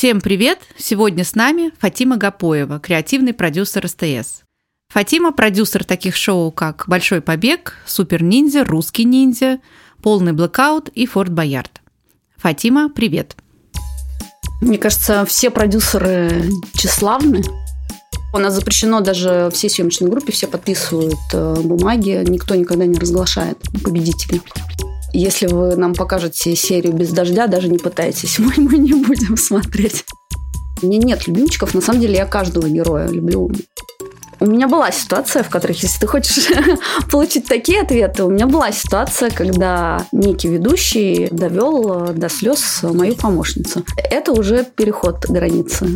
Всем привет! Сегодня с нами Фатима Гапоева, креативный продюсер СТС. Фатима – продюсер таких шоу, как «Большой побег», «Супер ниндзя», «Русский ниндзя», «Полный блэкаут» и «Форт Боярд». Фатима, привет! Мне кажется, все продюсеры тщеславны. У нас запрещено даже все съемочной группе, все подписывают э, бумаги, никто никогда не разглашает победителей. Если вы нам покажете серию без дождя, даже не пытайтесь, мы, мы не будем смотреть. У меня нет любимчиков, на самом деле я каждого героя люблю. У меня была ситуация, в которой, если ты хочешь получить такие ответы, у меня была ситуация, когда некий ведущий довел э, до слез мою помощницу. Это уже переход границы.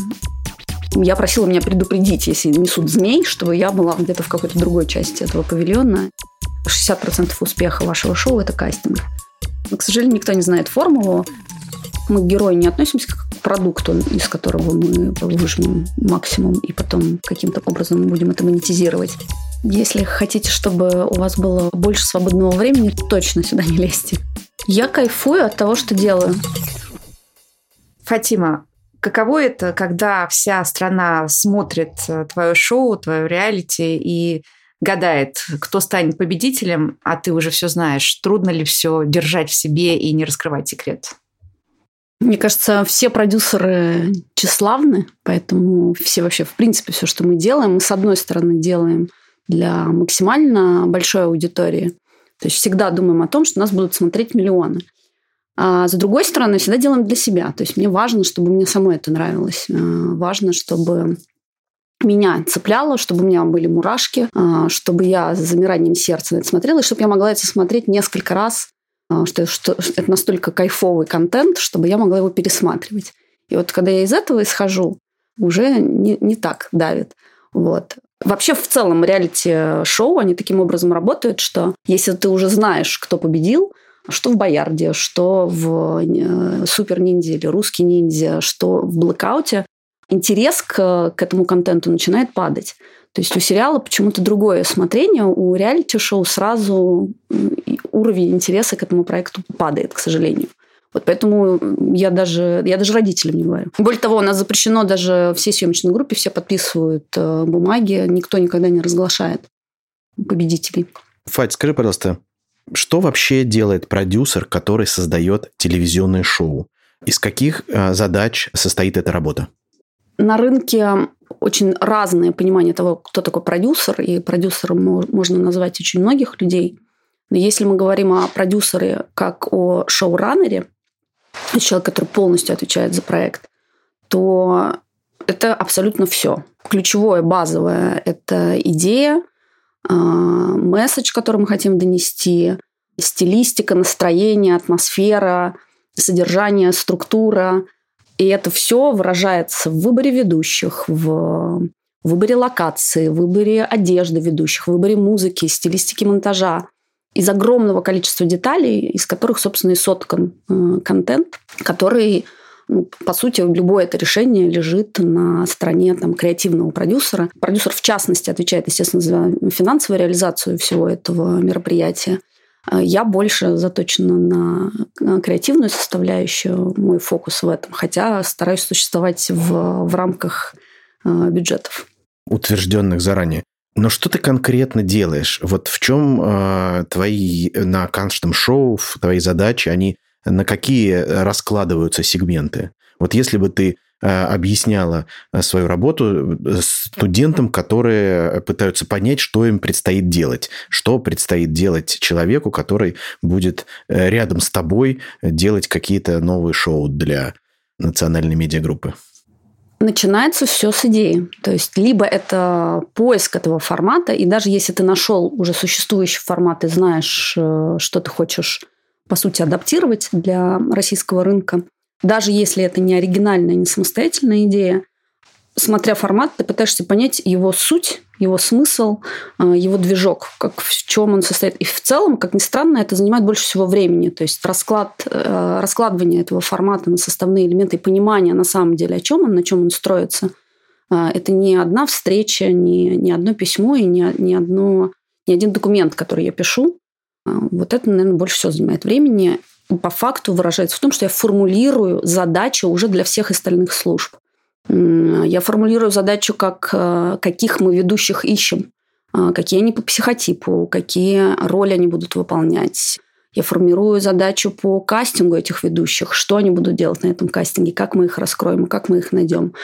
Я просила меня предупредить, если несут змей, чтобы я была где-то в какой-то другой части этого павильона. 60% успеха вашего шоу – это кастинг. К сожалению, никто не знает формулу. Мы к герою не относимся как к продукту, из которого мы выжмем максимум и потом каким-то образом будем это монетизировать. Если хотите, чтобы у вас было больше свободного времени, точно сюда не лезьте. Я кайфую от того, что делаю. Фатима, каково это, когда вся страна смотрит э, твое шоу, твое реалити и гадает, кто станет победителем, а ты уже все знаешь. Трудно ли все держать в себе и не раскрывать секрет? Мне кажется, все продюсеры тщеславны, поэтому все вообще, в принципе, все, что мы делаем, мы с одной стороны делаем для максимально большой аудитории. То есть всегда думаем о том, что нас будут смотреть миллионы. А с другой стороны, всегда делаем для себя. То есть мне важно, чтобы мне самой это нравилось. Э, важно, чтобы меня цепляло, чтобы у меня были мурашки, а, чтобы я с замиранием сердца на это смотрела, и чтобы я могла это смотреть несколько раз, а, что, что это настолько кайфовый контент, чтобы я могла его пересматривать. И вот когда я из этого исхожу, уже не, не так давит. Вот. Вообще, в целом, реалити-шоу, они таким образом работают, что если ты уже знаешь, кто победил, что в Боярде, что в э, Супер Ниндзя или Русский Ниндзя, что в Блэкауте, интерес к, к этому контенту начинает падать. То есть у сериала почему-то другое смотрение, у реалити-шоу сразу уровень интереса к этому проекту падает, к сожалению. Вот поэтому я даже, я даже родителям не говорю. Более того, у нас запрещено даже все съемочной группе, все подписывают э, бумаги, никто никогда не разглашает победителей. Фать, скажи, пожалуйста, что вообще делает продюсер, который создает телевизионное шоу? Из каких э, задач состоит эта работа? На рынке очень разное понимание того, кто такой продюсер, и продюсером можно назвать очень многих людей. Но если мы говорим о продюсере как о шоураннере, человек, который полностью отвечает за проект, то это абсолютно все. Ключевое, базовое – это идея, а, месседж, который мы хотим донести, стилистика, настроение, атмосфера, содержание, структура, и это все выражается в выборе ведущих, в выборе локации, выборе одежды ведущих, выборе музыки, стилистики монтажа. Из огромного количества деталей, из которых, собственно, и соткан э, контент, который ну, по сути, любое это решение лежит на стороне там, креативного продюсера. Продюсер, в частности, отвечает, естественно, за финансовую реализацию всего этого мероприятия. Э, я больше заточена на креативную составляющую, мой фокус в этом, хотя стараюсь существовать в, в рамках э, бюджетов. Утвержденных заранее. Но что ты конкретно делаешь? Вот в чем э, твои на каждом шоу, твои задачи, они на какие раскладываются сегменты? Вот если бы ты объясняла э, свою работу э, студентам, которые пытаются понять, что им предстоит делать, что предстоит делать человеку, который будет рядом с тобой делать какие-то новые шоу для национальной медиагруппы. Начинается все с идеи. То есть, либо это поиск этого формата, и даже если ты нашел уже существующий формат и знаешь, что ты хочешь, по сути, адаптировать для российского рынка, даже если это не оригинальная, не самостоятельная идея, смотря формат, ты пытаешься понять его суть, его смысл, э, его движок, как, в чем он состоит. И в целом, как ни странно, это занимает больше всего времени. То есть расклад, э, раскладывание этого формата на составные элементы и понимание на самом деле, о чем он, на чем он строится. Э, это не одна встреча, не, не одно письмо и не, не, одно, не один документ, который я пишу. Вот это, наверное, больше всего занимает времени по факту выражается в том, что я формулирую задачу уже для всех остальных служб. Я формулирую задачу, как, э, каких мы ведущих ищем, э, какие они по психотипу, какие роли они будут выполнять. Я формирую задачу по кастингу этих ведущих, что они будут делать на этом кастинге, как мы их раскроем, как мы их найдем.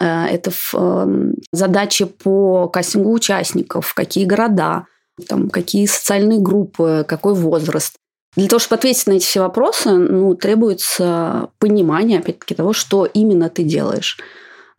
Э, это эм, задачи по кастингу участников, какие города, там, какие социальные группы, какой возраст. Для того, чтобы ответить на эти все вопросы, ну, требуется понимание, опять-таки, того, что именно ты делаешь.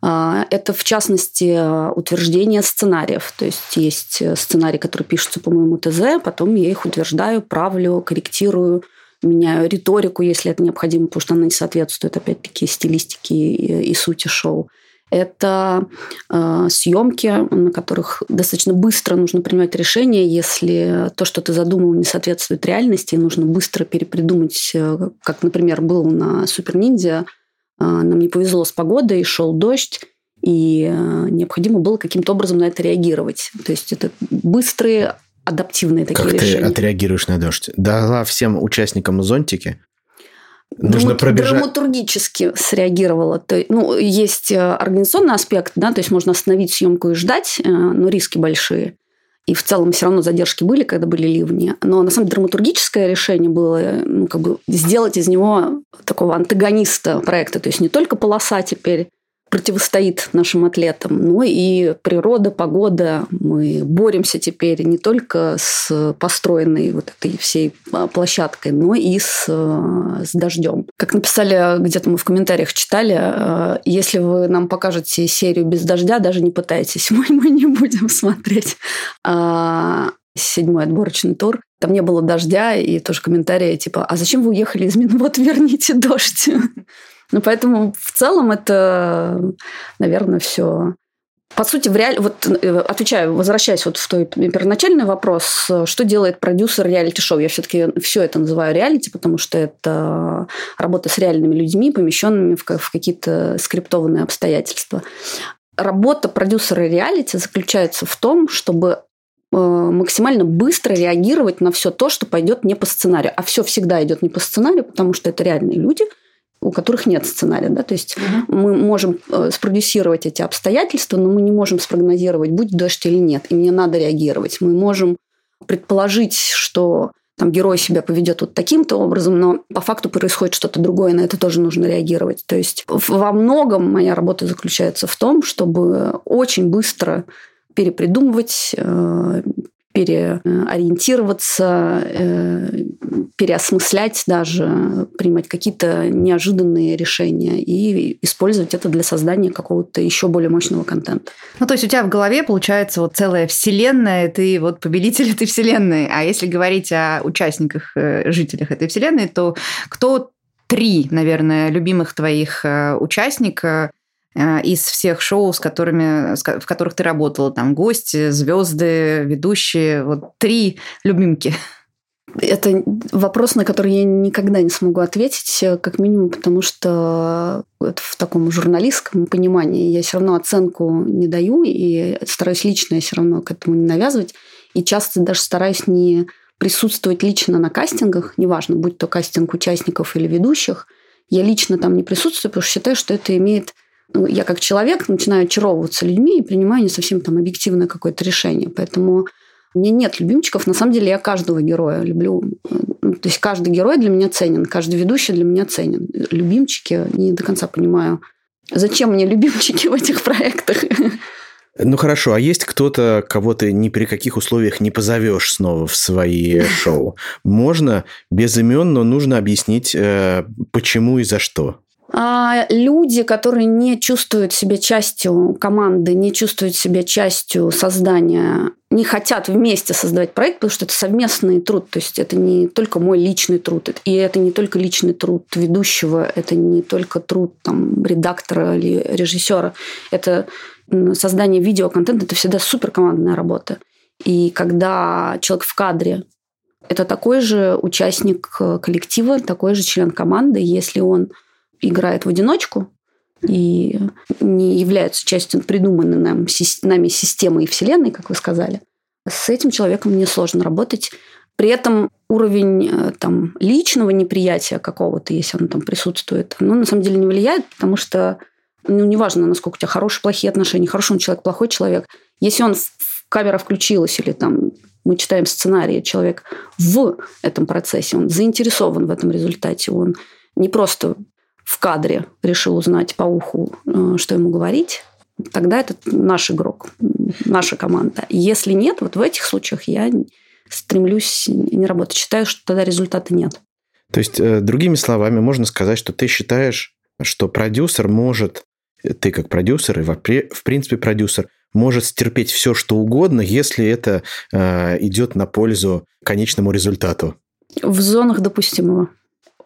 А, это, в частности, утверждение сценариев. То есть есть сценарии, которые пишутся по моему ТЗ, потом я их утверждаю, правлю, корректирую, меняю риторику, если это необходимо, потому что она не соответствует, опять-таки, стилистике и, сути шоу. Это э, съемки, на которых достаточно быстро нужно принимать решение, если то, что ты задумал, не соответствует реальности, и нужно быстро перепридумать, э, как, например, был на Супер Ниндзя – а, нам не повезло с погодой, шел дождь, и а, необходимо было каким-то образом на это реагировать. То есть это быстрые адаптивные такие как решения. Как ты отреагируешь на дождь? Дала всем участникам зонтики? Нужно Драмат, пробежать. Драматургически среагировала. То, ну, есть э, организационный аспект, да, то есть можно остановить съемку и ждать, э, но риски большие. И в целом все равно задержки были, когда были ливни. Но на самом деле драматургическое решение было ну, как бы сделать из него такого антагониста проекта. То есть не только полоса теперь противостоит нашим атлетам, но и природа, погода. Мы боремся теперь не только с построенной вот этой всей а, площадкой, но и с, э, с дождем. Как написали где-то мы в комментариях читали, э, если вы нам покажете серию без дождя, даже не пытайтесь, мы, мы не будем смотреть. А, седьмой отборочный тур. Там не было дождя, и тоже комментарии типа, а зачем вы уехали из Мин? Вот верните дождь. Ну, поэтому в целом это, наверное, все по сути, в реаль... вот э, отвечаю, возвращаясь вот в той первоначальный вопрос, что делает продюсер реалити-шоу? Я все-таки все это называю реалити, потому что это работа с реальными людьми, помещенными в, в какие-то скриптованные обстоятельства. Работа продюсера реалити заключается в том, чтобы э, максимально быстро реагировать на все то, что пойдет не по сценарию. А все всегда идет не по сценарию, потому что это реальные люди – у которых нет сценария. Да? То есть угу. мы можем э, спродюсировать эти обстоятельства, но мы не можем спрогнозировать, будет дождь или нет. И мне надо реагировать. Мы можем предположить, что там герой себя поведет вот таким-то образом, но по факту происходит что-то другое, на это тоже нужно реагировать. То есть во многом моя работа заключается в том, чтобы очень быстро перепридумывать, э, переориентироваться, э, переосмыслять даже, принимать какие-то неожиданные решения и использовать это для создания какого-то еще более мощного контента. Ну, то есть у тебя в голове получается вот целая вселенная, ты вот победитель этой вселенной. А если говорить о участниках, э, жителях этой вселенной, то кто три, наверное, любимых твоих э, участника Э, из всех шоу, с которыми, в которых ты работала, там гости, звезды, ведущие, вот три любимки? Это вопрос, на который я никогда не смогу ответить, э, как минимум, потому что это в таком журналистском понимании я все равно оценку не даю и стараюсь лично я все равно к этому не навязывать. И часто даже стараюсь не присутствовать лично на кастингах, неважно, будь то кастинг участников или ведущих, я лично там не присутствую, потому что считаю, что это имеет я как человек начинаю очаровываться людьми и принимаю не совсем там объективное какое-то решение. Поэтому у меня нет любимчиков. На самом деле я каждого героя люблю. Ну, то есть каждый герой для меня ценен, каждый ведущий для меня ценен. Любимчики не до конца понимаю, зачем мне любимчики в этих проектах. Ну хорошо, а есть кто-то, кого ты ни при каких условиях не позовешь снова в свои шоу? Можно без имен, но нужно объяснить, э, почему и за что. А люди, которые не чувствуют себя частью команды, не чувствуют себя частью создания, не хотят вместе создавать проект, потому что это совместный труд. То есть это не только мой личный труд, и это не только личный труд ведущего, это не только труд там, редактора или режиссера. Это создание видеоконтента, это всегда суперкомандная работа. И когда человек в кадре это такой же участник коллектива, такой же член команды, если он играет в одиночку и не является частью придуманной нам, нами системы и вселенной, как вы сказали, с этим человеком мне сложно работать. При этом уровень э, там, личного неприятия какого-то, если оно там присутствует, оно на самом деле не влияет, потому что ну, неважно, насколько у тебя хорошие, плохие отношения, хороший он человек, плохой человек. Если он камера включилась или там мы читаем сценарий, человек в этом процессе, он заинтересован в этом результате, он не просто в кадре решил узнать по уху, э, что ему говорить, тогда это наш игрок, наша команда. Если нет, вот в этих случаях я стремлюсь не работать. Считаю, что тогда результата нет. То есть, э, другими словами, можно сказать, что ты считаешь, что продюсер может, ты как продюсер и в принципе продюсер, может стерпеть все, что угодно, если это э, идет на пользу конечному результату. В зонах допустимого.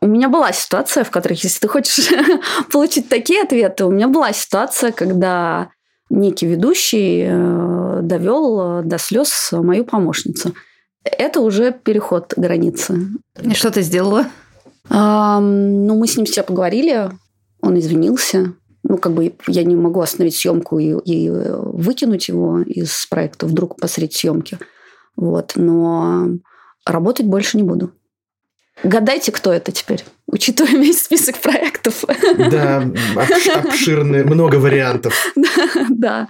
У меня была ситуация, в которой, если ты хочешь получить такие ответы, у меня была ситуация, когда некий ведущий э, довел до слез мою помощницу. Это уже переход границы. И что ты сделала? А, ну, мы с ним все поговорили, он извинился. Ну, как бы я не могу остановить съемку и, и выкинуть его из проекта вдруг посреди съемки. Вот. Но работать больше не буду. Гадайте, кто это теперь, учитывая весь список проектов. Да, обширные, много вариантов. Да.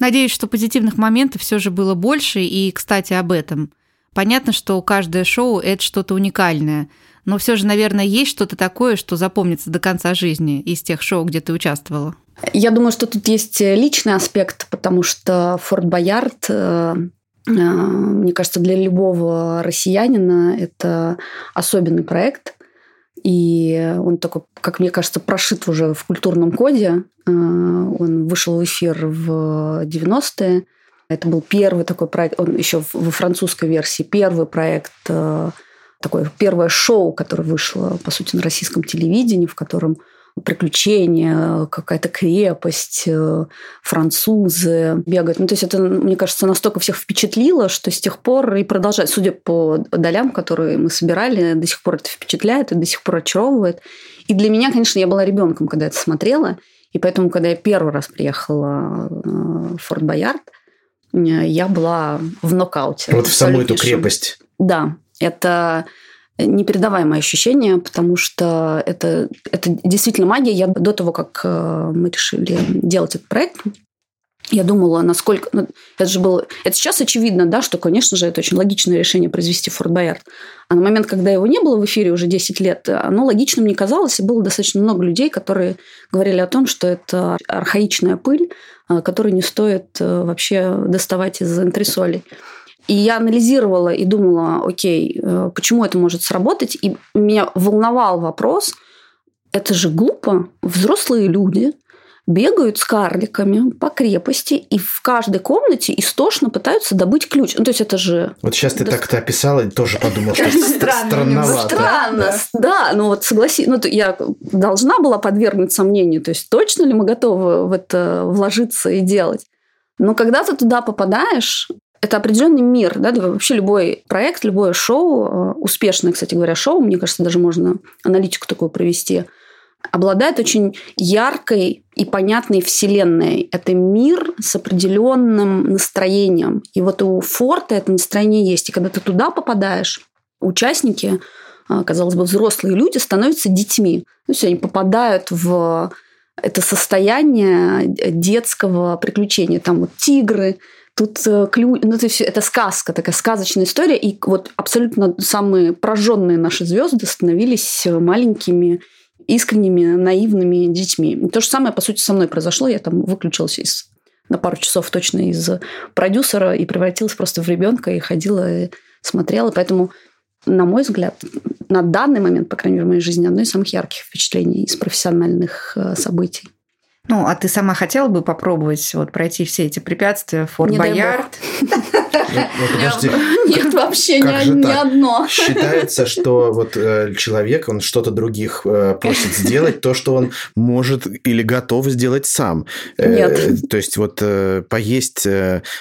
Надеюсь, что позитивных моментов все же было больше. И, кстати, об этом – Понятно, что каждое шоу – это что-то уникальное, но все же, наверное, есть что-то такое, что запомнится до конца жизни из тех шоу, где ты участвовала. Я думаю, что тут есть личный аспект, потому что Форт Боярд э, мне кажется, для любого россиянина это особенный проект. И он такой, как мне кажется, прошит уже в культурном коде. Э, он вышел в эфир в 90-е. Это был первый такой проект, он еще во французской версии, первый проект, э, такое первое шоу, которое вышло, по сути, на российском телевидении, в котором приключения, какая-то крепость, э, французы бегают. Ну, то есть это, мне кажется, настолько всех впечатлило, что с тех пор и продолжает. Судя по долям, которые мы собирали, до сих пор это впечатляет и до сих пор очаровывает. И для меня, конечно, я была ребенком, когда это смотрела. И поэтому, когда я первый раз приехала э, в Форт Боярд, я была в нокауте. Вот в саму эту крепость. Да, это непередаваемое ощущение, потому что это, это действительно магия. Я до того, как э, мы решили делать этот проект, я думала, насколько... Ну, это же было... Это сейчас очевидно, да, что, конечно же, это очень логичное решение произвести Форт Боярд. А на момент, когда его не было в эфире уже 10 лет, оно логичным не казалось, и было достаточно много людей, которые говорили о том, что это архаичная пыль, а, которую не стоит э, вообще доставать из антресолей. И я анализировала и думала, окей, э, почему это может сработать. И меня волновал вопрос, это же глупо, взрослые люди – бегают с карликами по крепости и в каждой комнате истошно пытаются добыть ключ. Ну, то есть это же... Вот сейчас ты так-то описала и тоже подумал, что странновато. Странно, да. Ну вот согласи, ну я должна была подвергнуть сомнению, то есть точно ли мы готовы в это вложиться и делать. Но когда ты туда попадаешь, это определенный мир, да, вообще любой проект, любое шоу, э, успешное, кстати говоря, шоу, мне кажется, даже можно аналитику такую провести – обладает очень яркой и понятной вселенной. Это мир с определенным настроением. И вот у форта это настроение есть. И когда ты туда попадаешь, участники, а, казалось бы, взрослые люди становятся детьми. То есть они попадают в это состояние детского приключения. Там вот тигры, тут э, ключ, ну это все, это сказка, такая сказочная история. И вот абсолютно самые прожженные наши звезды становились маленькими искренними, наивными детьми. То же самое, по сути, со мной произошло. Я там выключилась из, на пару часов точно из продюсера и превратилась просто в ребенка и ходила и смотрела. Поэтому, на мой взгляд, на данный момент, по крайней мере, в моей жизни, одно из самых ярких впечатлений из профессиональных э, событий. Ну, а ты сама хотела бы попробовать вот пройти все эти препятствия, Форт Боярд? Нет, вообще ни одно. Считается, что вот э, человек, он что-то других э, просит сделать, то, что он может или готов сделать сам. Э, Нет. То есть вот поесть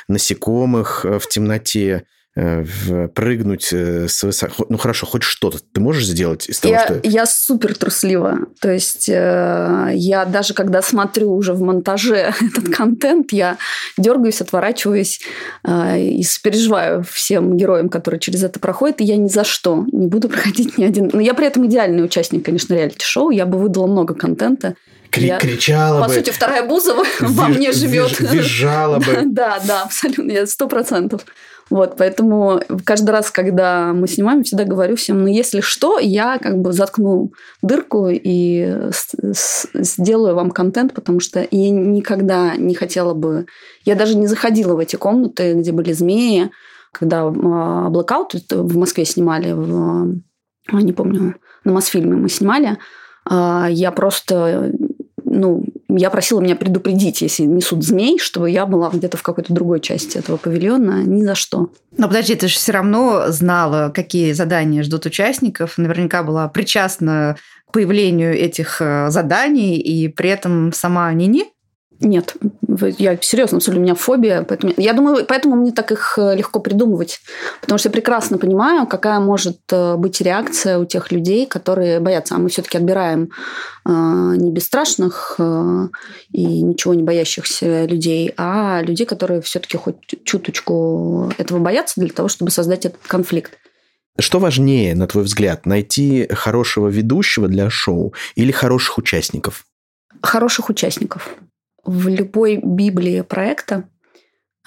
насекомых в темноте, прыгнуть с высоко... Ну хорошо, хоть что-то ты можешь сделать из того, я, что... Я супер труслива. То есть э, я даже когда смотрю уже в монтаже этот контент, я дергаюсь, отворачиваюсь э, и переживаю всем героям, которые через это проходят, и я ни за что не буду проходить ни один... Но я при этом идеальный участник, конечно, реалити-шоу. Я бы выдала много контента. Кри- я, кричала по бы. По сути, вторая Бузова во мне живет. Визжала бы. Да, да, абсолютно, я сто процентов. Вот, поэтому каждый раз, когда мы снимаем, всегда говорю всем, ну, если что, я как бы заткну дырку и сделаю вам контент, потому что я никогда не хотела бы... Я даже не заходила в эти комнаты, где были змеи, когда а, Blackout в Москве снимали, в, не помню, на Мосфильме мы снимали, а, я просто ну, я просила меня предупредить, если несут змей, чтобы я была где-то в какой-то другой части этого павильона, ни за что. Но подожди, ты же все равно знала, какие задания ждут участников, наверняка была причастна к появлению этих э, заданий, и при этом сама Нини нет, я серьезно, абсолютно у меня фобия. Поэтому, я думаю, поэтому мне так их э, легко придумывать. Потому что я прекрасно понимаю, какая может э, быть реакция у тех людей, которые боятся. А мы все-таки отбираем э, не бесстрашных и ничего не боящихся людей, а людей, которые все-таки хоть чуточку этого боятся для того, чтобы создать этот конфликт. Что важнее, на твой взгляд, найти хорошего ведущего для шоу или хороших участников? Хороших участников в любой библии проекта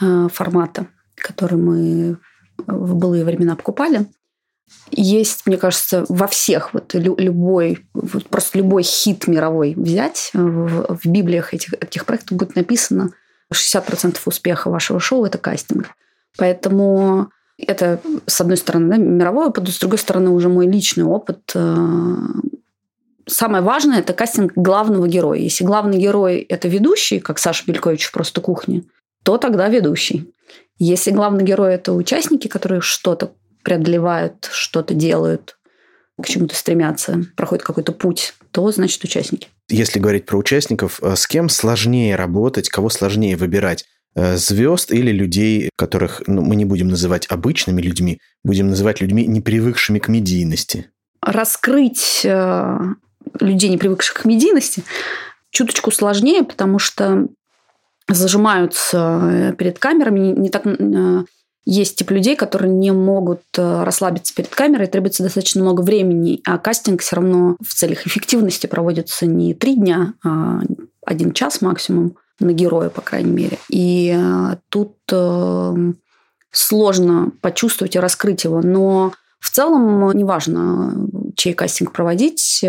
э, формата, который мы в былые времена покупали, есть, мне кажется, во всех, вот любой, вот просто любой хит мировой взять, в, в библиях этих, этих проектов будет написано 60% успеха вашего шоу – это кастинг. Поэтому это, с одной стороны, да, мировой опыт, с другой стороны, уже мой личный опыт э, самое важное – это кастинг главного героя. Если главный герой – это ведущий, как Саша Белькович в «Просто кухне», то тогда ведущий. Если главный герой – это участники, которые что-то преодолевают, что-то делают, к чему-то стремятся, проходят какой-то путь, то значит участники. Если говорить про участников, э, с кем сложнее работать, кого сложнее выбирать? Э, звезд или людей, которых ну, мы не будем называть обычными людьми, будем называть людьми, не привыкшими к медийности? Раскрыть э, людей, не привыкших к медийности, чуточку сложнее, потому что зажимаются э, перед камерами, не так э, есть тип людей, которые не могут э, расслабиться перед камерой, требуется достаточно много времени, а кастинг все равно в целях эффективности проводится не три дня, а один час максимум на героя, по крайней мере. И тут сложно почувствовать и раскрыть его, но в целом неважно, чей кастинг проводить,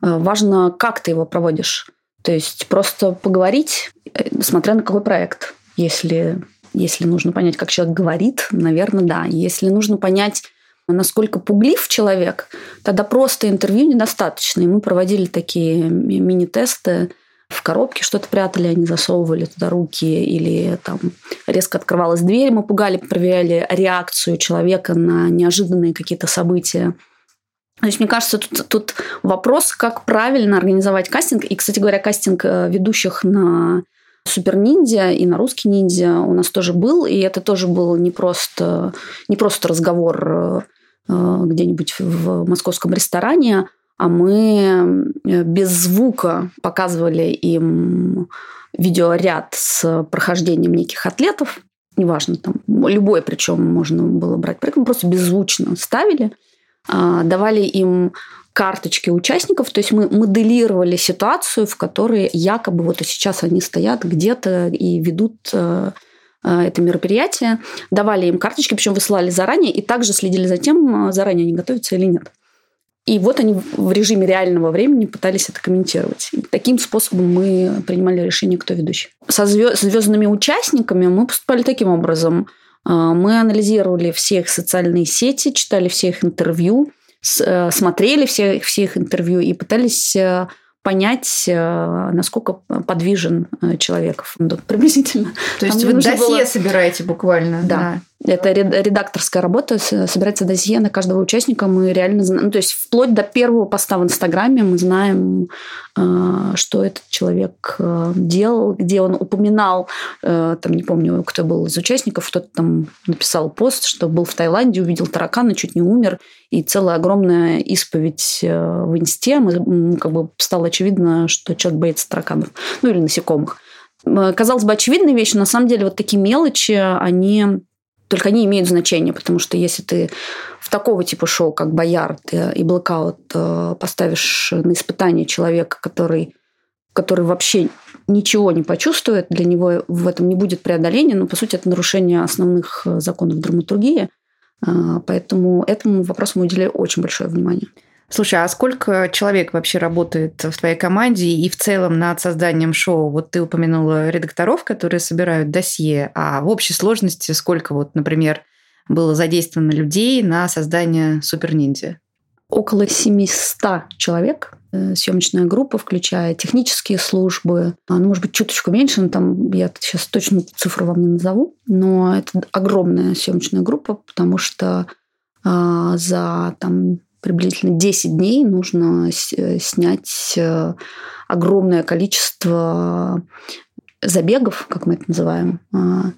важно, как ты его проводишь. То есть просто поговорить, э, смотря на какой проект. Если, если нужно понять, как человек говорит, наверное, да. Если нужно понять, насколько пуглив человек, тогда просто интервью недостаточно. И мы проводили такие мини-тесты в коробке, что-то прятали, они засовывали туда руки, или там резко открывалась дверь, мы пугали, проверяли реакцию человека на неожиданные какие-то события. То есть, мне кажется, тут, тут вопрос, как правильно организовать кастинг. И, кстати говоря, кастинг э, ведущих на Супер Ниндзя и на Русский Ниндзя у нас тоже был. И это тоже был не просто, не просто разговор э, э, где-нибудь в московском ресторане, а мы без звука показывали им видеоряд с прохождением неких атлетов, неважно, там, любой, причем можно было брать просто беззвучно ставили – давали им карточки участников, то есть мы моделировали ситуацию, в которой якобы вот сейчас они стоят где-то и ведут э, э, это мероприятие, давали им карточки, причем высылали заранее, и также следили за тем, э, заранее они готовятся или нет. И вот они в режиме реального времени пытались это комментировать. И таким способом мы принимали решение, кто ведущий. Со звездными участниками мы поступали таким образом. А, мы анализировали все их социальные сети, читали все их интервью, э, смотрели все, все их интервью и пытались э, понять, э, насколько подвижен человек. Приблизительно. То есть вы досье было... собираете буквально. Да. да. Это редакторская работа, собирается досье на каждого участника. Мы реально знаем, ну, то есть вплоть до первого поста в Инстаграме мы знаем, э, что этот человек э, делал, где он упоминал, э, там не помню, кто был из участников, кто-то там написал пост, что был в Таиланде, увидел таракана, чуть не умер, и целая огромная исповедь в Инсте. Мы, как бы стало очевидно, что человек боится тараканов, ну или насекомых. Казалось бы, очевидные вещи, на самом деле вот такие мелочи, они только они имеют значение, потому что если ты в такого типа шоу, как «Боярд» и «Блэкаут» э, поставишь на испытание человека, который, который вообще ничего не почувствует, для него в этом не будет преодоления, но, по сути, это нарушение основных э, законов драматургии. Э, поэтому этому вопросу мы уделяем очень большое внимание. Слушай, а сколько человек вообще работает в твоей команде и в целом над созданием шоу? Вот ты упомянула редакторов, которые собирают досье, а в общей сложности сколько вот, например, было задействовано людей на создание Супер Ниндзя? Около 700 человек э, съемочная группа, включая технические службы. А, ну, может быть, чуточку меньше, но там я сейчас точно цифру вам не назову. Но это огромная съемочная группа, потому что а, за там, приблизительно 10 дней нужно э, снять э, огромное количество забегов, как мы это называем. А,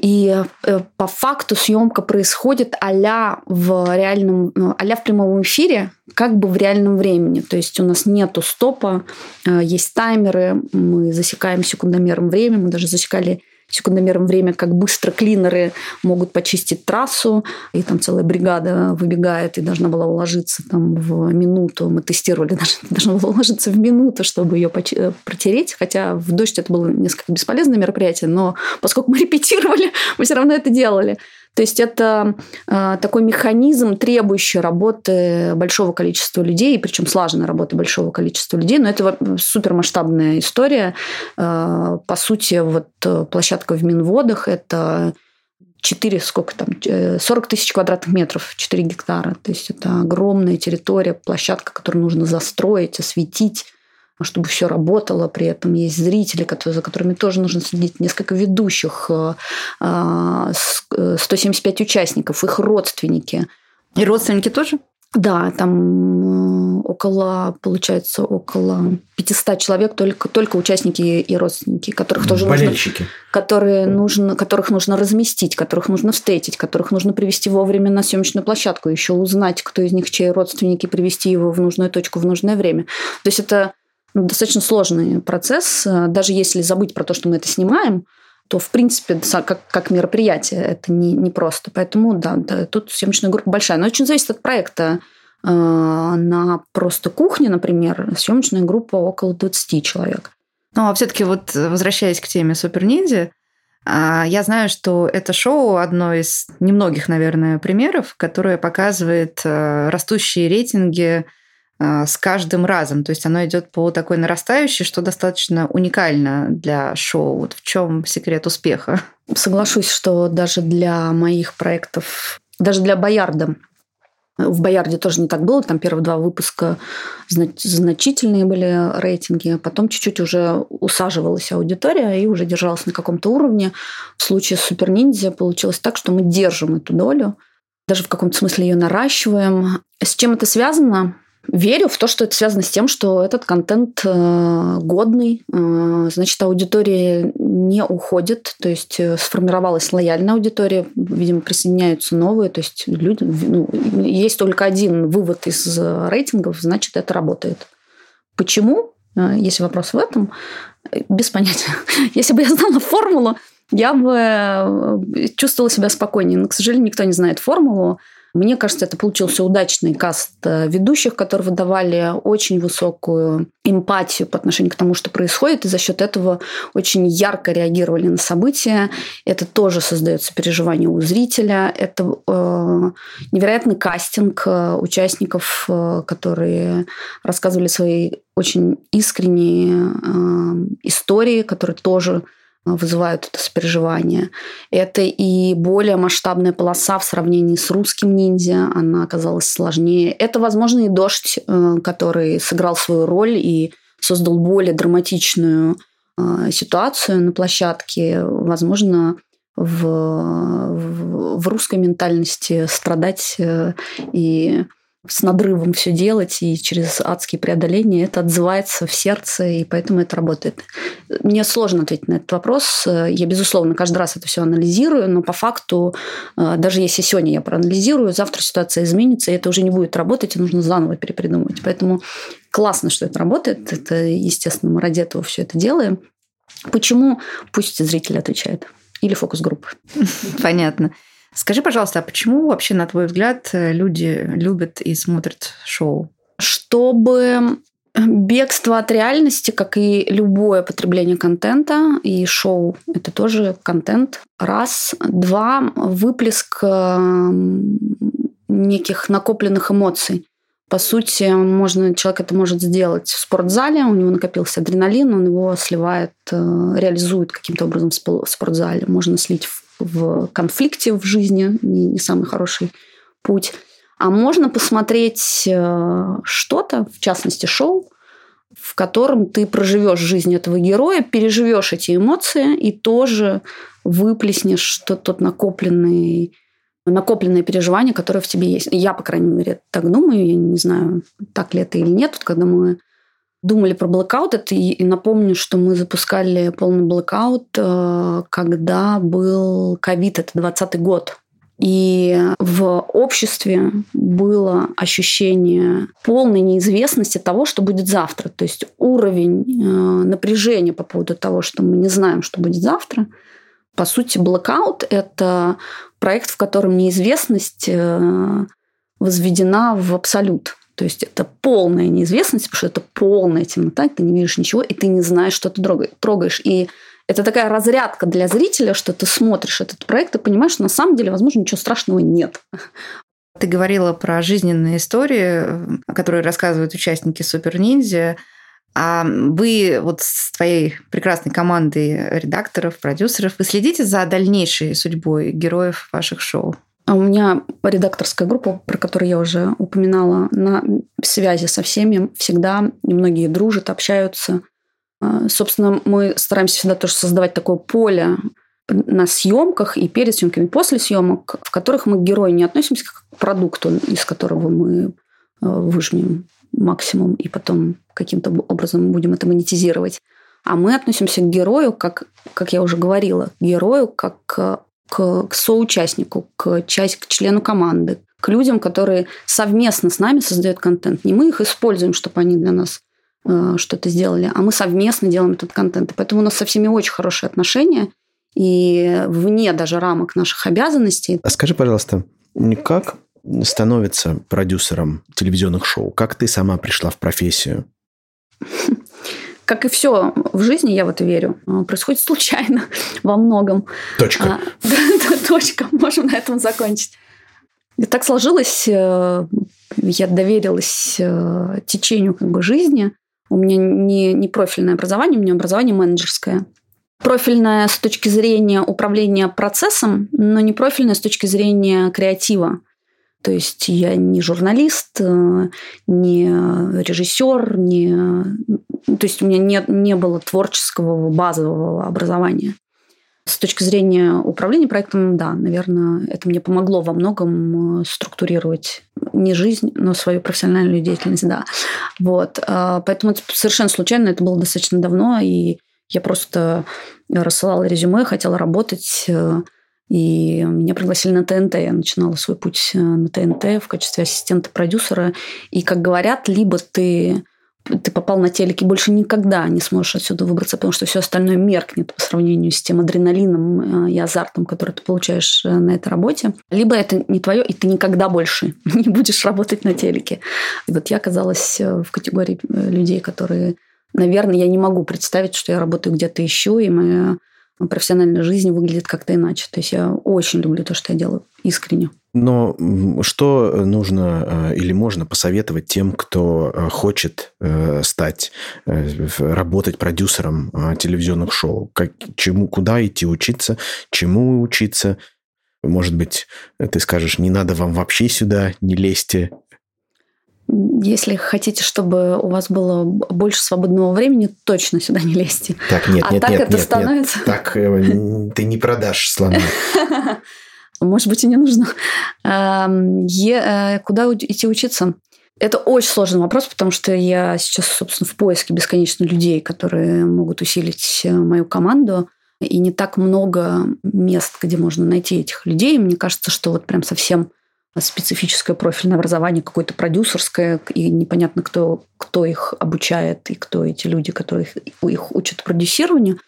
и э, по факту съемка происходит а в реальном, а в прямом эфире, как бы в реальном времени. То есть у нас нету стопа, есть таймеры, мы засекаем секундомером время, мы даже засекали секундомером время, как быстро клинеры могут почистить трассу, и там целая бригада выбегает и должна была уложиться там в минуту. Мы тестировали, даже должна была уложиться в минуту, чтобы ее э, протереть, хотя в дождь это было несколько бесполезное мероприятие, но поскольку мы репетировали, мы все равно это делали. То есть это э, такой механизм, требующий работы большого количества людей, причем слаженной работы большого количества людей, но это супермасштабная история. Э, по сути, вот э, площадка в Минводах – это 4, сколько там, 40 тысяч квадратных метров, 4 гектара. То есть это огромная территория, площадка, которую нужно застроить, осветить чтобы все работало, при этом есть зрители, которые, за которыми тоже нужно следить, несколько ведущих, 175 э, э, участников, их родственники. И родственники тоже? Да, там э, около, получается, около 500 человек, только, только участники и родственники, которых тоже Болельщики. нужно, которые нужно, которых нужно разместить, которых нужно встретить, которых нужно привести вовремя на съемочную площадку, еще узнать, кто из них чьи родственники, привести его в нужную точку в нужное время. То есть это ну, достаточно сложный процесс. Даже если забыть про то, что мы это снимаем, то, в принципе, как, как мероприятие это не, не просто. Поэтому, да, да, тут съемочная группа большая. Но очень зависит от проекта. Э, на просто кухне, например, съемочная группа около 20 человек. Ну, а все-таки вот возвращаясь к теме Супер Ниндзя, я знаю, что это шоу одно из немногих, наверное, примеров, которое показывает э, растущие рейтинги а, с каждым разом. То есть оно идет по такой нарастающей, что достаточно уникально для шоу. Вот в чем секрет успеха? Соглашусь, что даже для моих проектов, даже для Боярда, в Боярде тоже не так было. Там первые два выпуска значительные были рейтинги. А потом чуть-чуть уже усаживалась аудитория и уже держалась на каком-то уровне. В случае с Супер Ниндзя получилось так, что мы держим эту долю. Даже в каком-то смысле ее наращиваем. С чем это связано? Верю в то, что это связано с тем, что этот контент э, годный, э, значит, аудитория не уходит, то есть э, сформировалась лояльная аудитория, видимо, присоединяются новые, то есть люди, ну, есть только один вывод из рейтингов, значит, это работает. Почему? Если вопрос в этом, без понятия. Если бы я знала формулу, я бы чувствовала себя спокойнее. Но, к сожалению, никто не знает формулу. Мне кажется, это получился удачный каст э, ведущих, которые выдавали очень высокую эмпатию по отношению к тому, что происходит, и за счет этого очень ярко реагировали на события. Это тоже создается переживание у зрителя. Это э, невероятный кастинг э, участников, э, которые рассказывали свои очень искренние э, истории, которые тоже вызывают это сопереживание. Это и более масштабная полоса в сравнении с русским ниндзя, она оказалась сложнее. Это, возможно, и дождь, э, который сыграл свою роль и создал более драматичную э, ситуацию на площадке. Возможно, в, в, в русской ментальности страдать э, и с надрывом все делать и через адские преодоления это отзывается в сердце, и поэтому это работает. Мне сложно ответить на этот вопрос. Я, безусловно, каждый раз это все анализирую, но по факту, э, даже если сегодня я проанализирую, завтра ситуация изменится, и это уже не будет работать, и нужно заново перепридумывать. Поэтому классно, что это работает. Это, естественно, мы ради этого все это делаем. Почему? Пусть зритель отвечает. Или фокус-группы. Понятно. Скажи, пожалуйста, а почему вообще, на твой взгляд, люди любят и смотрят шоу? Чтобы бегство от реальности, как и любое потребление контента, и шоу – это тоже контент. Раз. Два. Выплеск неких накопленных эмоций. По сути, можно, человек это может сделать в спортзале, у него накопился адреналин, он его сливает, э, реализует каким-то образом в спортзале. Можно слить в в конфликте в жизни, не, не самый хороший путь. А можно посмотреть э, что-то, в частности шоу, в котором ты проживешь жизнь этого героя, переживешь эти эмоции и тоже выплеснешь что тот накопленный накопленное переживание, которое в тебе есть. Я, по крайней мере, так думаю. Я не знаю, так ли это или нет. Вот когда мы думали про блэкаут, это и, напомню, что мы запускали полный блэкаут, э, когда был ковид, это 20 год. И в обществе было ощущение полной неизвестности того, что будет завтра. То есть уровень э, напряжения по поводу того, что мы не знаем, что будет завтра. По сути, блокаут – это проект, в котором неизвестность э, возведена в абсолют. То есть это полная неизвестность, потому что это полная темнота, ты не видишь ничего, и ты не знаешь, что ты трогаешь. И это такая разрядка для зрителя, что ты смотришь этот проект и понимаешь, что на самом деле, возможно, ничего страшного нет. Ты говорила про жизненные истории, которые рассказывают участники Супер Ниндзя. А вы вот с твоей прекрасной командой редакторов, продюсеров, вы следите за дальнейшей судьбой героев ваших шоу? А у меня редакторская группа, про которую я уже упоминала, на связи со всеми всегда, и многие дружат, общаются. А, собственно, мы стараемся всегда тоже создавать такое поле на съемках и перед съемками, и после съемок, в которых мы к герою не относимся как к продукту, из которого мы а, выжмем максимум и потом каким-то образом будем это монетизировать. А мы относимся к герою, как, как я уже говорила, к герою как к к, к соучастнику, к, часть, к члену команды, к людям, которые совместно с нами создают контент. Не мы их используем, чтобы они для нас э, что-то сделали, а мы совместно делаем этот контент. И поэтому у нас со всеми очень хорошие отношения, и вне даже рамок наших обязанностей. А скажи, пожалуйста, как становится продюсером телевизионных шоу? Как ты сама пришла в профессию? как и все в жизни, я в это верю, а, происходит случайно во многом. Точка. А, точка. Можем на этом закончить. И так сложилось, э, я доверилась э, течению как бы жизни. У меня не, не профильное образование, у меня образование менеджерское. Профильное с точки зрения управления процессом, но не профильное с точки зрения креатива. То есть я не журналист, э, не режиссер, не... То есть у меня не, не было творческого базового образования. С точки зрения управления проектом, да, наверное, это мне помогло во многом э, структурировать не жизнь, но свою профессиональную деятельность, да. Вот. А, поэтому это совершенно случайно, это было достаточно давно, и я просто рассылала резюме, хотела работать, э, и меня пригласили на ТНТ. Я начинала свой путь э, на ТНТ в качестве ассистента продюсера. И, как говорят, либо ты ты попал на телек и больше никогда не сможешь отсюда выбраться, потому что все остальное меркнет по сравнению с тем адреналином э, и азартом, который ты получаешь э, на этой работе. Либо это не твое, и ты никогда больше не будешь работать на телеке. И вот я оказалась в категории людей, которые, наверное, я не могу представить, что я работаю где-то еще, и моя профессиональная жизнь выглядит как-то иначе. То есть я очень люблю то, что я делаю, искренне. Но что нужно э, или можно посоветовать тем, кто э, хочет э, стать, работать продюсером телевизионных шоу? Как, чему, куда идти учиться, чему учиться? Может быть, ты скажешь, не надо вам вообще сюда, не лезьте. Если хотите, чтобы у вас было больше свободного времени, точно сюда не лезьте. Так, нет, а нет, так нет, это нет, становится... нет. Так э, ты не продашь слона. Может быть, и не нужно. Эм, э, куда идти учиться? Это очень сложный вопрос, потому что я сейчас, собственно, в поиске бесконечно людей, которые могут усилить э, мою команду. И не так много мест, где можно найти этих людей. Мне кажется, что вот прям совсем специфическое профильное образование, какое-то продюсерское, и непонятно, кто, кто их обучает и кто эти люди, которые их, их учат продюсированию.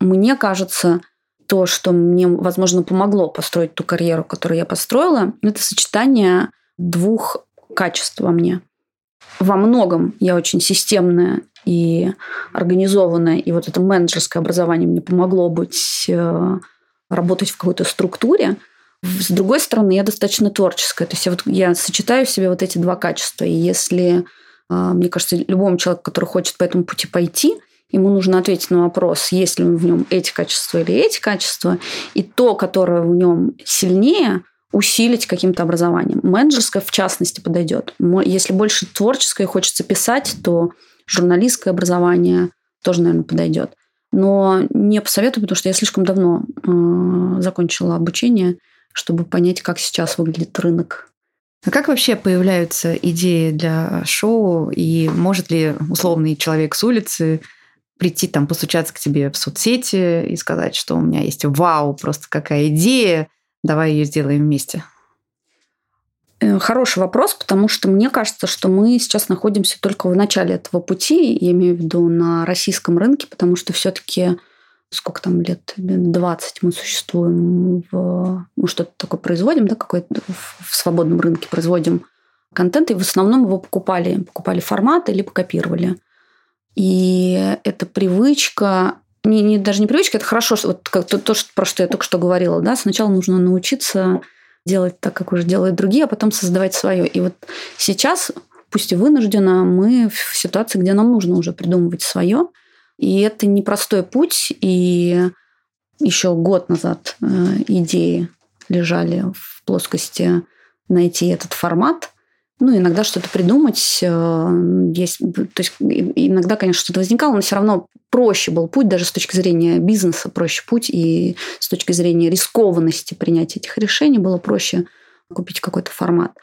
Мне кажется, то, что мне, возможно, помогло построить ту карьеру, которую я построила, это сочетание двух качеств во мне. Во многом я очень системная и организованная, и вот это менеджерское образование мне помогло быть, э, работать в какой-то структуре – с другой стороны, я достаточно творческая. То есть я, вот, я сочетаю в себе вот эти два качества. И если, а, мне кажется, любому человеку, который хочет по этому пути пойти, ему нужно ответить на вопрос, есть ли в нем эти качества или эти качества, и то, которое в нем сильнее, усилить каким-то образованием. Менеджерское, в частности, подойдет. Если больше творческое хочется писать, то журналистское образование тоже, наверное, подойдет. Но не посоветую, потому что я слишком давно э, закончила обучение чтобы понять, как сейчас выглядит рынок. А как вообще появляются идеи для шоу? И может ли условный человек с улицы прийти там, постучаться к тебе в соцсети и сказать, что у меня есть вау, просто какая идея, давай ее сделаем вместе? Э, хороший вопрос, потому что мне кажется, что мы сейчас находимся только в начале этого пути, я имею в виду на российском рынке, потому что все-таки сколько там лет, 20 мы существуем, в, мы что-то такое производим, да, какой-то в свободном рынке производим контент, и в основном его покупали, покупали форматы, либо копировали. И эта привычка, не, не, даже не привычка, это хорошо, вот как, то, то, про что я только что говорила, да, сначала нужно научиться делать так, как уже делают другие, а потом создавать свое. И вот сейчас, пусть и вынужденно, мы в ситуации, где нам нужно уже придумывать свое – и это непростой путь. И еще год назад э, идеи лежали в плоскости найти этот формат. Ну, иногда что-то придумать. Э, есть, то есть иногда, конечно, что-то возникало, но все равно проще был путь, даже с точки зрения бизнеса проще путь, и с точки зрения рискованности принятия этих решений было проще купить какой-то формат.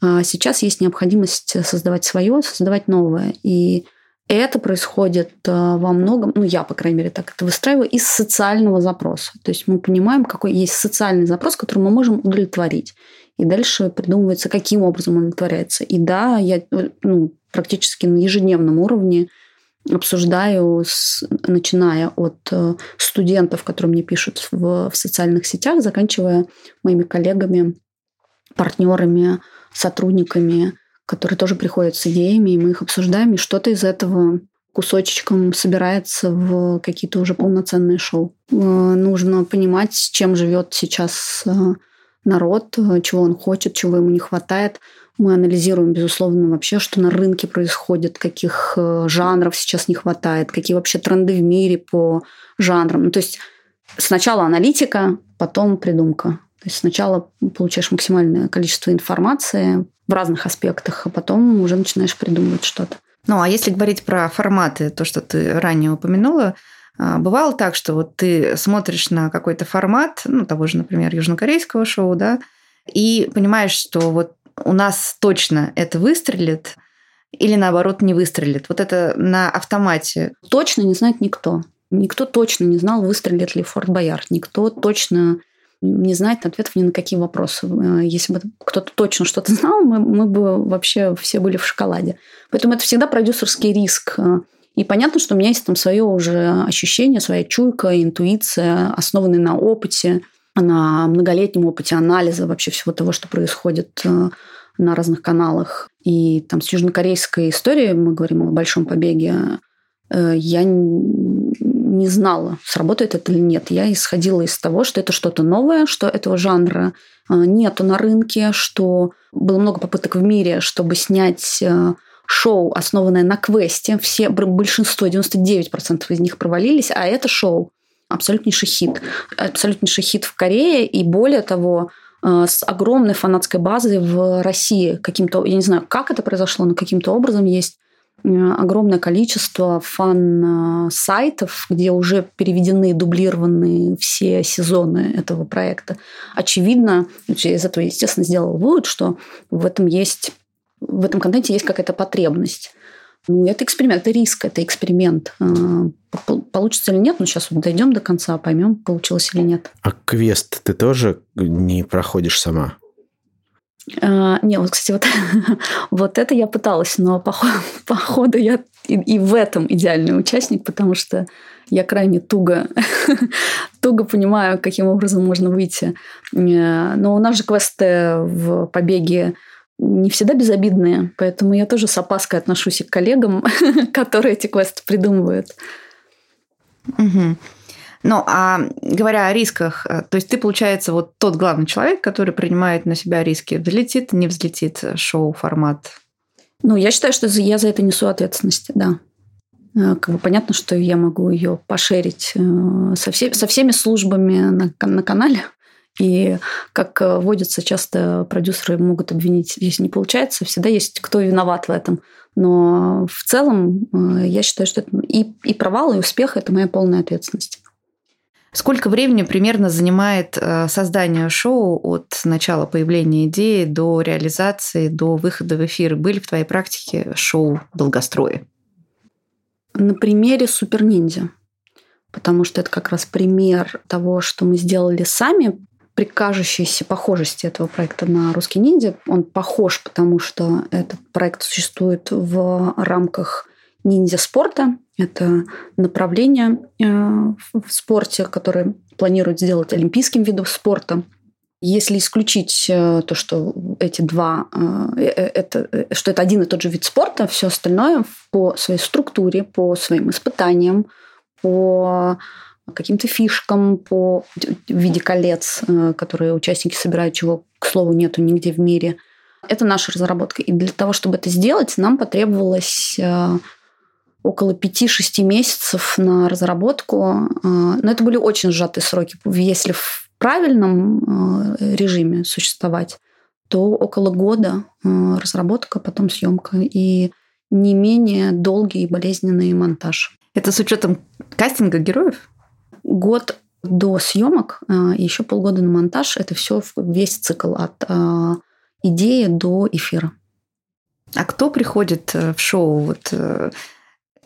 А сейчас есть необходимость создавать свое, создавать новое. И это происходит э, во многом, ну я, по крайней мере, так это выстраиваю, из социального запроса. То есть мы понимаем, какой есть социальный запрос, который мы можем удовлетворить. И дальше придумывается, каким образом он удовлетворяется. И да, я э, ну, практически на ежедневном уровне обсуждаю, с, начиная от э, студентов, которые мне пишут в, в социальных сетях, заканчивая моими коллегами, партнерами, сотрудниками, которые тоже приходят с идеями, и мы их обсуждаем, и что-то из этого кусочком собирается в какие-то уже полноценные шоу. Э, нужно понимать, с чем живет сейчас э, народ, э, чего он хочет, чего ему не хватает. Мы анализируем, безусловно, вообще, что на рынке происходит, каких жанров сейчас не хватает, какие вообще тренды в мире по жанрам. Ну, то есть сначала аналитика, потом придумка. То есть сначала получаешь максимальное количество информации в разных аспектах, а потом уже начинаешь придумывать что-то. Ну, а если говорить про форматы, то, что ты ранее упомянула, а, бывало так, что вот ты смотришь на какой-то формат, ну, того же, например, южнокорейского шоу, да, и понимаешь, что вот у нас точно это выстрелит, или наоборот не выстрелит. Вот это на автомате. Точно не знает никто. Никто точно не знал, выстрелит ли Форт Боярд. Никто точно не знает ответов ни на какие вопросы. Э, если бы кто-то точно что-то знал, мы, мы бы вообще все были в шоколаде. Поэтому это всегда продюсерский риск. Э, и понятно, что у меня есть там свое уже ощущение, своя чуйка, интуиция, основанная на опыте, на многолетнем опыте анализа вообще всего того, что происходит э, на разных каналах. И там с южнокорейской историей, мы говорим о большом побеге, я не знала, сработает это или нет. Я исходила из того, что это что-то новое, что этого жанра а, нету на рынке, что было много попыток в мире, чтобы снять а, шоу, основанное на квесте. Все, большинство, 99% из них провалились, а это шоу абсолютнейший хит. Абсолютнейший хит в Корее, и более того, э, с огромной фанатской базой в России. Каким-то, я не знаю, как это произошло, но каким-то образом есть э, огромное количество фан-сайтов, где уже переведены, дублированы все сезоны этого проекта. Очевидно, из этого, естественно, сделала вывод, что в этом есть в этом контенте есть какая-то потребность. Ну, это эксперимент, это риск, это эксперимент. А, получится или нет, ну, сейчас вот дойдем до конца, поймем, получилось или нет. А квест ты тоже не проходишь сама? А, не, вот, кстати, вот, вот это я пыталась, но по, по ходу я и, и в этом идеальный участник, потому что я крайне туго, туго понимаю, каким образом можно выйти. Э, но у нас же квесты в побеге не всегда безобидные, поэтому я тоже с опаской отношусь и к коллегам, которые эти квесты придумывают. Угу. Ну, а говоря о рисках, э, то есть ты, получается, вот тот главный человек, который принимает на себя риски, взлетит, не взлетит шоу-формат? Ну, я считаю, что я за это несу ответственность, да. Э, как бы понятно, что я могу ее пошерить э, со, все, со всеми службами на, на канале, и, как водится, часто продюсеры могут обвинить, если не получается, всегда есть кто виноват в этом. Но в целом я считаю, что это и, и провал, и успех – это моя полная ответственность. Сколько времени примерно занимает э, создание шоу от начала появления идеи до реализации, до выхода в эфир? Были в твоей практике шоу долгострои? На примере «Супер ниндзя» потому что это как раз пример того, что мы сделали сами, при кажущейся похожести этого проекта на «Русский ниндзя». Он похож, потому что этот проект существует в рамках ниндзя-спорта. Это направление э, в спорте, которое планируют сделать олимпийским видом спорта. Если исключить э, то, что эти два, э, это, что это один и тот же вид спорта, все остальное по своей структуре, по своим испытаниям, по каким-то фишкам по в виде колец, которые участники собирают, чего, к слову, нету нигде в мире. Это наша разработка. И для того, чтобы это сделать, нам потребовалось около 5-6 месяцев на разработку. Э, но это были очень сжатые сроки. Если в правильном режиме существовать, то около года разработка, потом съемка и не менее долгий и болезненный монтаж. Это с учетом кастинга героев? год до съемок а, и еще полгода на монтаж. Это все весь цикл от а, идеи до эфира. А кто приходит э, в шоу? Вот э,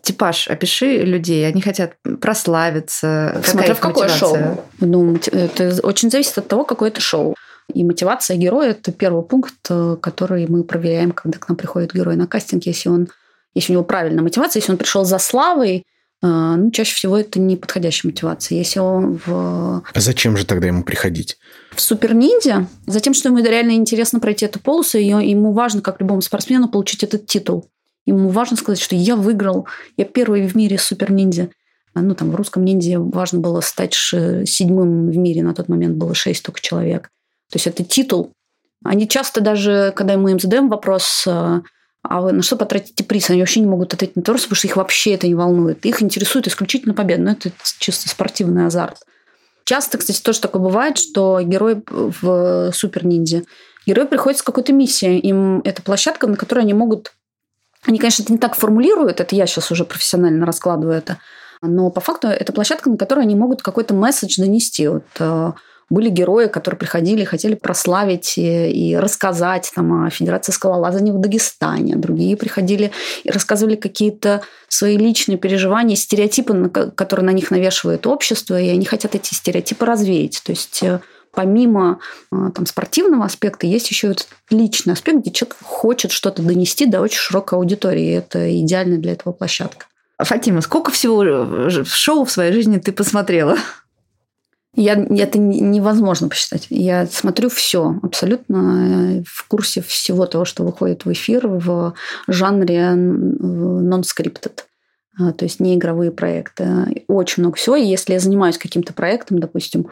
типаж, опиши людей. Они хотят прославиться. Смотря в какое мотивация? шоу. Ну, это очень зависит от того, какое это шоу. И мотивация героя – это первый пункт, э, который мы проверяем, когда к нам приходит герой на кастинг. Если, он, если у него правильная мотивация, если он пришел за славой, а, ну, чаще всего это не подходящая мотивация. Если он в... А зачем же тогда ему приходить? В супер ниндзя? Затем, что ему реально интересно пройти эту полосу, и ему важно, как любому спортсмену, получить этот титул. Ему важно сказать, что я выиграл, я первый в мире супер ниндзя. А, ну, там в русском ниндзя важно было стать седьмым в мире, на тот момент было шесть только человек. То есть это титул. Они часто даже, когда мы им задаем вопрос, а, а вы на что потратите приз? Они вообще не могут ответить на вопрос, потому что их вообще это не волнует. Их интересует исключительно победа. Но это чисто спортивный азарт. Часто, кстати, тоже такое бывает, что герой в супер ниндзя. Герой приходит с какой-то миссией. Им это площадка, на которой они могут... Они, конечно, это не так формулируют, это я сейчас уже профессионально раскладываю это, но по факту это площадка, на которой они могут какой-то месседж донести. Вот, э, были герои, которые приходили хотели прославить и, и рассказать там, о Федерации скалолазания в Дагестане. Другие приходили и рассказывали какие-то свои личные переживания, стереотипы, которые на них навешивает общество, и они хотят эти стереотипы развеять. То есть э, помимо э, там, спортивного аспекта, есть еще этот личный аспект, где человек хочет что-то донести до очень широкой аудитории. И это идеально для этого площадка. Фатима, сколько всего э, шоу в своей жизни ты посмотрела? Я, это невозможно посчитать. Я смотрю все, абсолютно э, в курсе всего того, что выходит в эфир в жанре non-scripted. То есть не игровые проекты. Очень много всего. И если я занимаюсь каким-то проектом, допустим,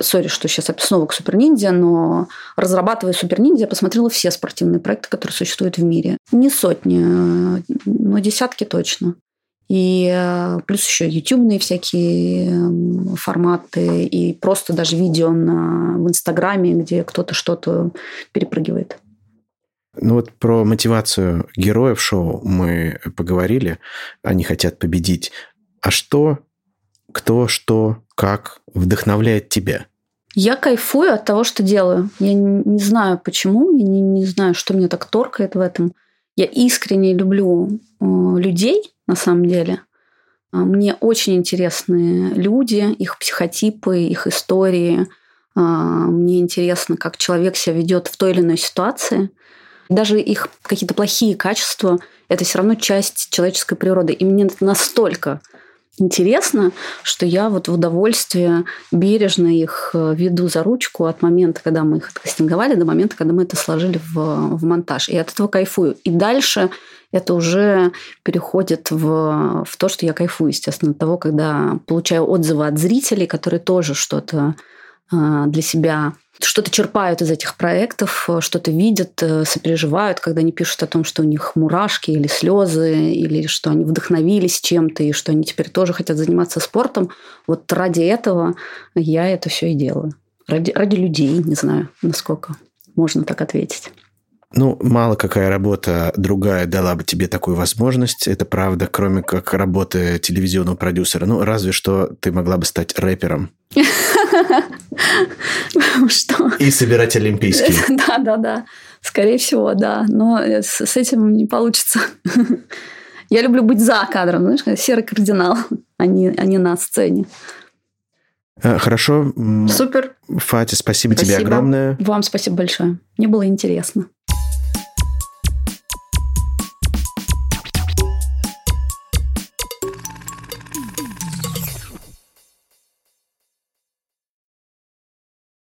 сори, что сейчас снова к Супер Ниндзя, но разрабатывая Супер Ниндзя, я посмотрела все спортивные проекты, которые существуют в мире. Не сотни, э, но десятки точно. И э, плюс еще ютубные всякие эм, форматы, и просто даже видео на, в Инстаграме, где кто-то что-то перепрыгивает. Ну вот про мотивацию героев шоу мы поговорили. Они хотят победить. А что, кто, что, как вдохновляет тебя? Я кайфую от того, что делаю. Я не знаю почему, я не, не знаю, что меня так торкает в этом. Я искренне люблю э, людей, на самом деле. А, мне очень интересны люди, их психотипы, их истории. А, мне интересно, как человек себя ведет в той или иной ситуации. Даже их какие-то плохие качества – это все равно часть человеческой природы. И мне настолько интересно, что я вот в удовольствие бережно их э, веду за ручку от момента, когда мы их откастинговали, до момента, когда мы это сложили в, в монтаж. И от этого кайфую. И дальше это уже переходит в, в то, что я кайфую, естественно, от того, когда получаю отзывы от зрителей, которые тоже что-то э, для себя что-то черпают из этих проектов, э, что-то видят, э, сопереживают, когда они пишут о том, что у них мурашки или слезы, или что они вдохновились чем-то, и что они теперь тоже хотят заниматься спортом. Вот ради этого я это все и делаю. Ради, ради людей, не знаю, насколько можно так ответить. Ну, мало какая работа другая дала бы тебе такую возможность. Это правда, кроме как работы телевизионного продюсера. Ну, разве что ты могла бы стать рэпером. Что? И собирать олимпийские. Да, да, да. Скорее всего, да. Но с этим не получится. Я люблю быть за кадром, знаешь, серый кардинал, а не, а не на сцене. Э, хорошо. Супер. Фати, спасибо, спасибо тебе огромное. Вам спасибо большое. Мне было интересно.